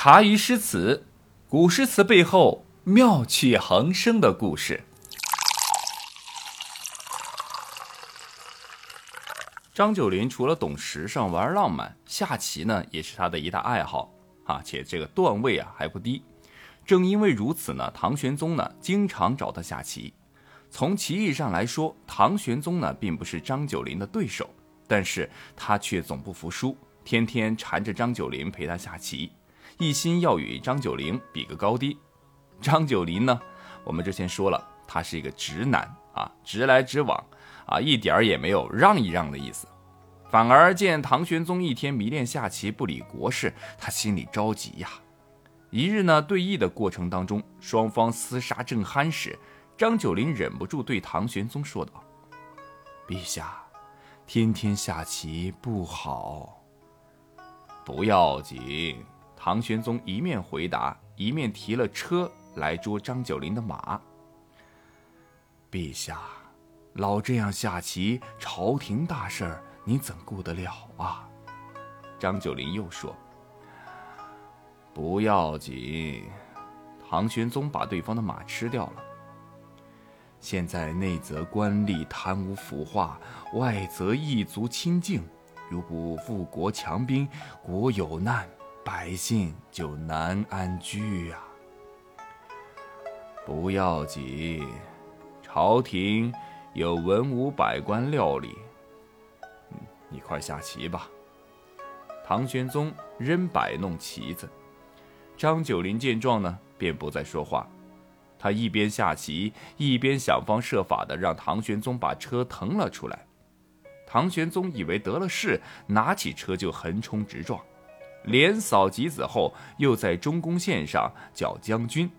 茶余诗词，古诗词背后妙趣横生的故事。张九龄除了懂时尚、玩浪漫，下棋呢也是他的一大爱好啊，且这个段位啊还不低。正因为如此呢，唐玄宗呢经常找他下棋。从棋艺上来说，唐玄宗呢并不是张九龄的对手，但是他却总不服输，天天缠着张九龄陪他下棋。一心要与张九龄比个高低，张九龄呢，我们之前说了，他是一个直男啊，直来直往啊，一点儿也没有让一让的意思。反而见唐玄宗一天迷恋下棋，不理国事，他心里着急呀。一日呢，对弈的过程当中，双方厮杀正酣时，张九龄忍不住对唐玄宗说道：“陛下，天天下棋不好，不要紧。”唐玄宗一面回答，一面提了车来捉张九龄的马。陛下，老这样下棋，朝廷大事儿你怎顾得了啊？张九龄又说：“不要紧。”唐玄宗把对方的马吃掉了。现在内则官吏贪污腐化，外则异族侵境，如不富国强兵，国有难。百姓就难安居呀！不要紧，朝廷有文武百官料理。你快下棋吧。唐玄宗仍摆弄棋子，张九龄见状呢，便不再说话。他一边下棋，一边想方设法的让唐玄宗把车腾了出来。唐玄宗以为得了势，拿起车就横冲直撞。连扫几子后，又在中宫线上叫将军。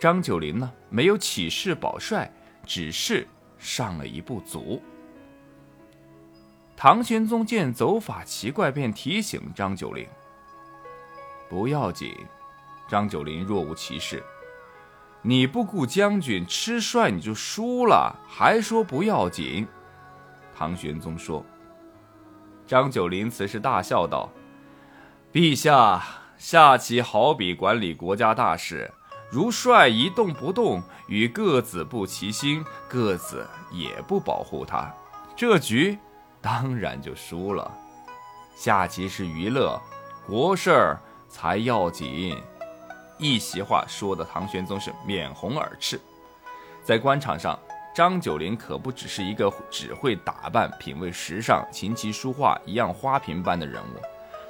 张九龄呢，没有起誓保帅，只是上了一步卒。唐玄宗见走法奇怪，便提醒张九龄：“不要紧。”张九龄若无其事：“你不顾将军，吃帅你就输了，还说不要紧？”唐玄宗说：“张九龄此时大笑道。”陛下下棋好比管理国家大事，如帅一动不动，与各子不齐心，各子也不保护他，这局当然就输了。下棋是娱乐，国事儿才要紧。一席话说的唐玄宗是面红耳赤。在官场上，张九龄可不只是一个只会打扮、品味时尚、琴棋书画一样花瓶般的人物。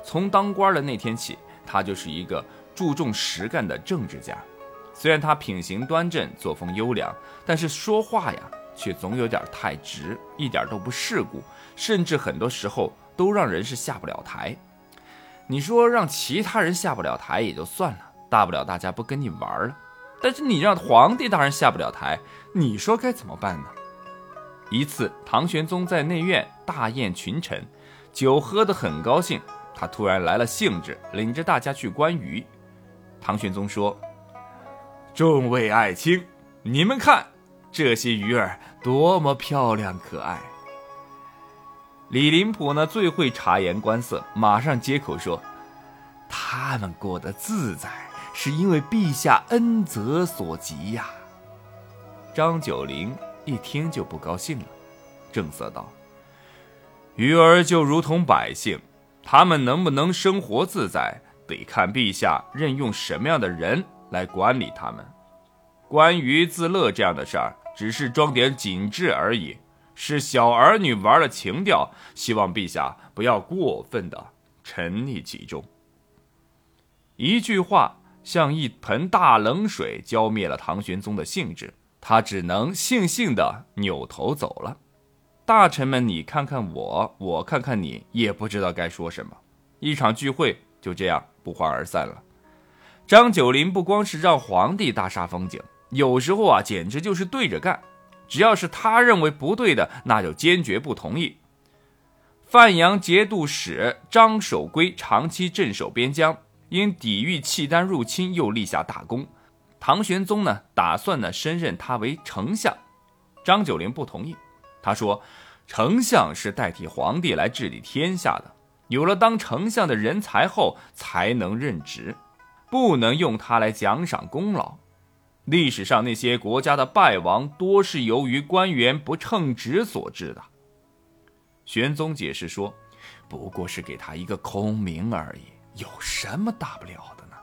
从当官的那天起，他就是一个注重实干的政治家。虽然他品行端正，作风优良，但是说话呀，却总有点太直，一点都不世故，甚至很多时候都让人是下不了台。你说让其他人下不了台也就算了，大不了大家不跟你玩了。但是你让皇帝大人下不了台，你说该怎么办呢？一次，唐玄宗在内院大宴群臣，酒喝得很高兴。他突然来了兴致，领着大家去观鱼。唐玄宗说：“众位爱卿，你们看这些鱼儿多么漂亮可爱。”李林甫呢最会察言观色，马上接口说：“他们过得自在，是因为陛下恩泽所及呀。”张九龄一听就不高兴了，正色道：“鱼儿就如同百姓。”他们能不能生活自在，得看陛下任用什么样的人来管理他们。关于自乐这样的事儿，只是装点景致而已，是小儿女玩的情调。希望陛下不要过分的沉溺其中。一句话像一盆大冷水，浇灭了唐玄宗的兴致，他只能悻悻的扭头走了。大臣们，你看看我，我看看你，也不知道该说什么。一场聚会就这样不欢而散了。张九龄不光是让皇帝大煞风景，有时候啊，简直就是对着干。只要是他认为不对的，那就坚决不同意。范阳节度使张守珪长期镇守边疆，因抵御契丹入侵，又立下大功。唐玄宗呢，打算呢升任他为丞相，张九龄不同意。他说：“丞相是代替皇帝来治理天下的，有了当丞相的人才后，才能任职。不能用他来奖赏功劳。历史上那些国家的败亡，多是由于官员不称职所致的。玄宗解释说：“不过是给他一个空名而已，有什么大不了的呢？”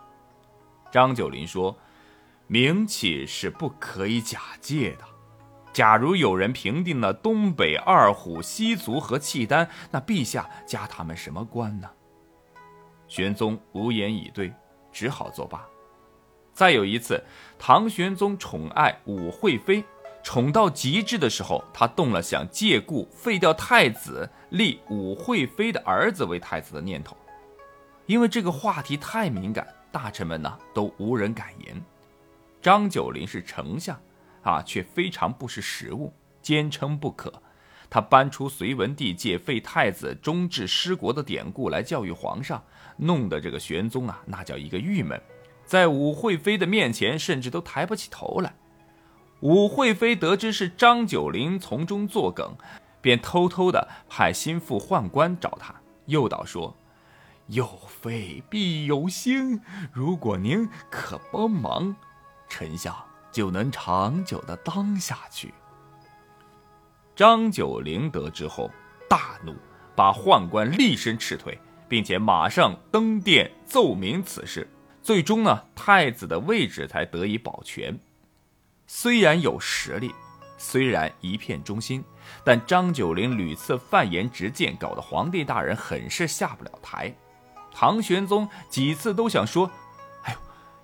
张九龄说：“名气是不可以假借的。假如有人平定了东北二虎、西族和契丹，那陛下加他们什么官呢？”玄宗无言以对，只好作罢。再有一次，唐玄宗宠爱武惠妃，宠到极致的时候，他动了想借故废掉太子，立武惠妃的儿子为太子的念头。因为这个话题太敏感，大臣们呢都无人敢言。张九龄是丞相，啊，却非常不识时务，坚称不可。他搬出隋文帝借废太子、终治失国的典故来教育皇上，弄得这个玄宗啊，那叫一个郁闷。在武惠妃的面前，甚至都抬不起头来。武惠妃得知是张九龄从中作梗，便偷偷的派心腹宦官找他，诱导说：“有妃必有心，如果您可帮忙，丞相就能长久的当下去。”张九龄得知后大怒，把宦官厉声斥退，并且马上登殿奏明此事。最终呢，太子的位置才得以保全。虽然有实力，虽然一片忠心，但张九龄屡次犯言直谏，搞得皇帝大人很是下不了台。唐玄宗几次都想说：“哎呦，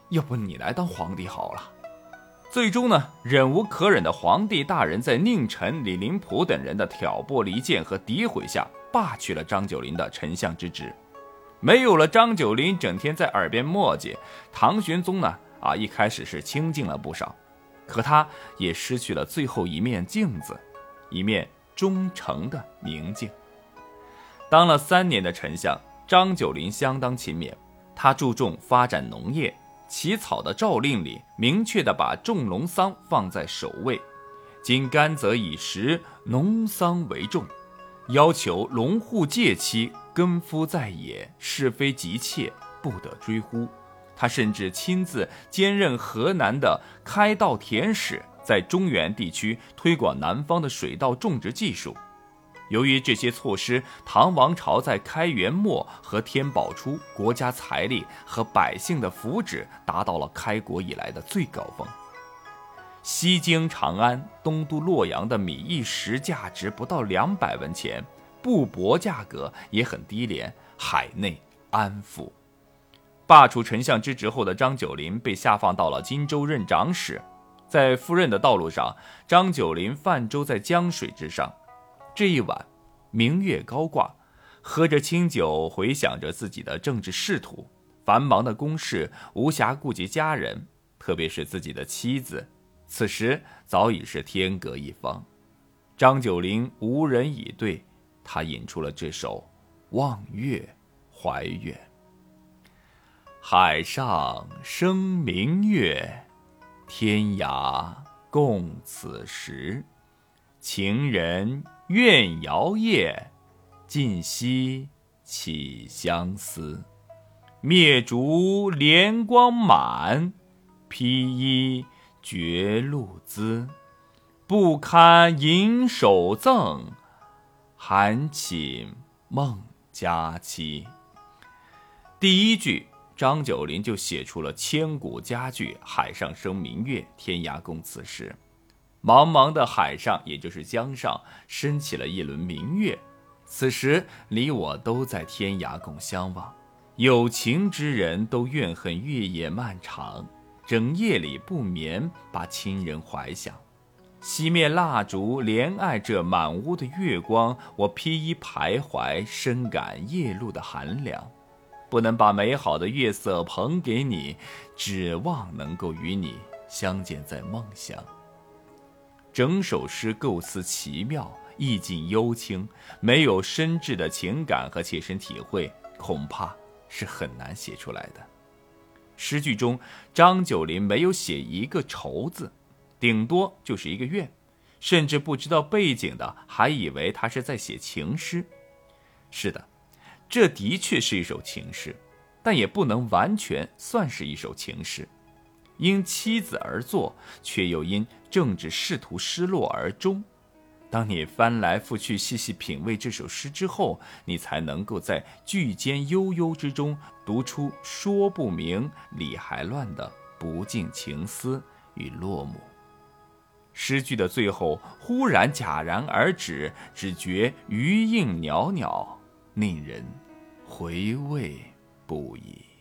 要不你来当皇帝好了。”最终呢，忍无可忍的皇帝大人在宁臣李林甫等人的挑拨离间和诋毁下，罢去了张九龄的丞相之职。没有了张九龄整天在耳边磨叽，唐玄宗呢啊一开始是清静了不少，可他也失去了最后一面镜子，一面忠诚的明镜。当了三年的丞相，张九龄相当勤勉，他注重发展农业，起草的诏令里明确的把种农桑放在首位，今甘则以时，农桑为重。要求农户借期耕夫在野，是非急切，不得追乎。他甚至亲自兼任河南的开稻田使，在中原地区推广南方的水稻种植技术。由于这些措施，唐王朝在开元末和天宝初，国家财力和百姓的福祉达到了开国以来的最高峰。西京长安、东都洛阳的米一石价值不到两百文钱，布帛价格也很低廉，海内安抚。罢黜丞相之职后的张九龄被下放到了荆州任长史，在赴任的道路上，张九龄泛舟在江水之上。这一晚，明月高挂，喝着清酒，回想着自己的政治仕途，繁忙的公事无暇顾及家人，特别是自己的妻子。此时早已是天各一方，张九龄无人以对，他引出了这首《望月怀远》：海上生明月，天涯共此时。情人怨遥夜，今夕起相思。灭烛怜光满，披衣。觉露滋，不堪盈手赠，寒寝梦佳期。第一句，张九龄就写出了千古佳句：“海上生明月，天涯共此时。”茫茫的海上，也就是江上，升起了一轮明月。此时，你我都在天涯共相望，有情之人都怨恨月夜漫长。整夜里不眠，把亲人怀想，熄灭蜡烛，怜爱这满屋的月光。我披衣徘徊，深感夜路的寒凉，不能把美好的月色捧给你，指望能够与你相见在梦乡。整首诗构思奇妙，意境幽清，没有深挚的情感和切身体会，恐怕是很难写出来的。诗句中，张九龄没有写一个愁字，顶多就是一个怨，甚至不知道背景的还以为他是在写情诗。是的，这的确是一首情诗，但也不能完全算是一首情诗。因妻子而作，却又因政治仕途失落而终。当你翻来覆去细细品味这首诗之后，你才能够在句间悠悠之中读出说不明理还乱的不尽情思与落寞。诗句的最后忽然戛然而止，只觉余韵袅袅，令人回味不已。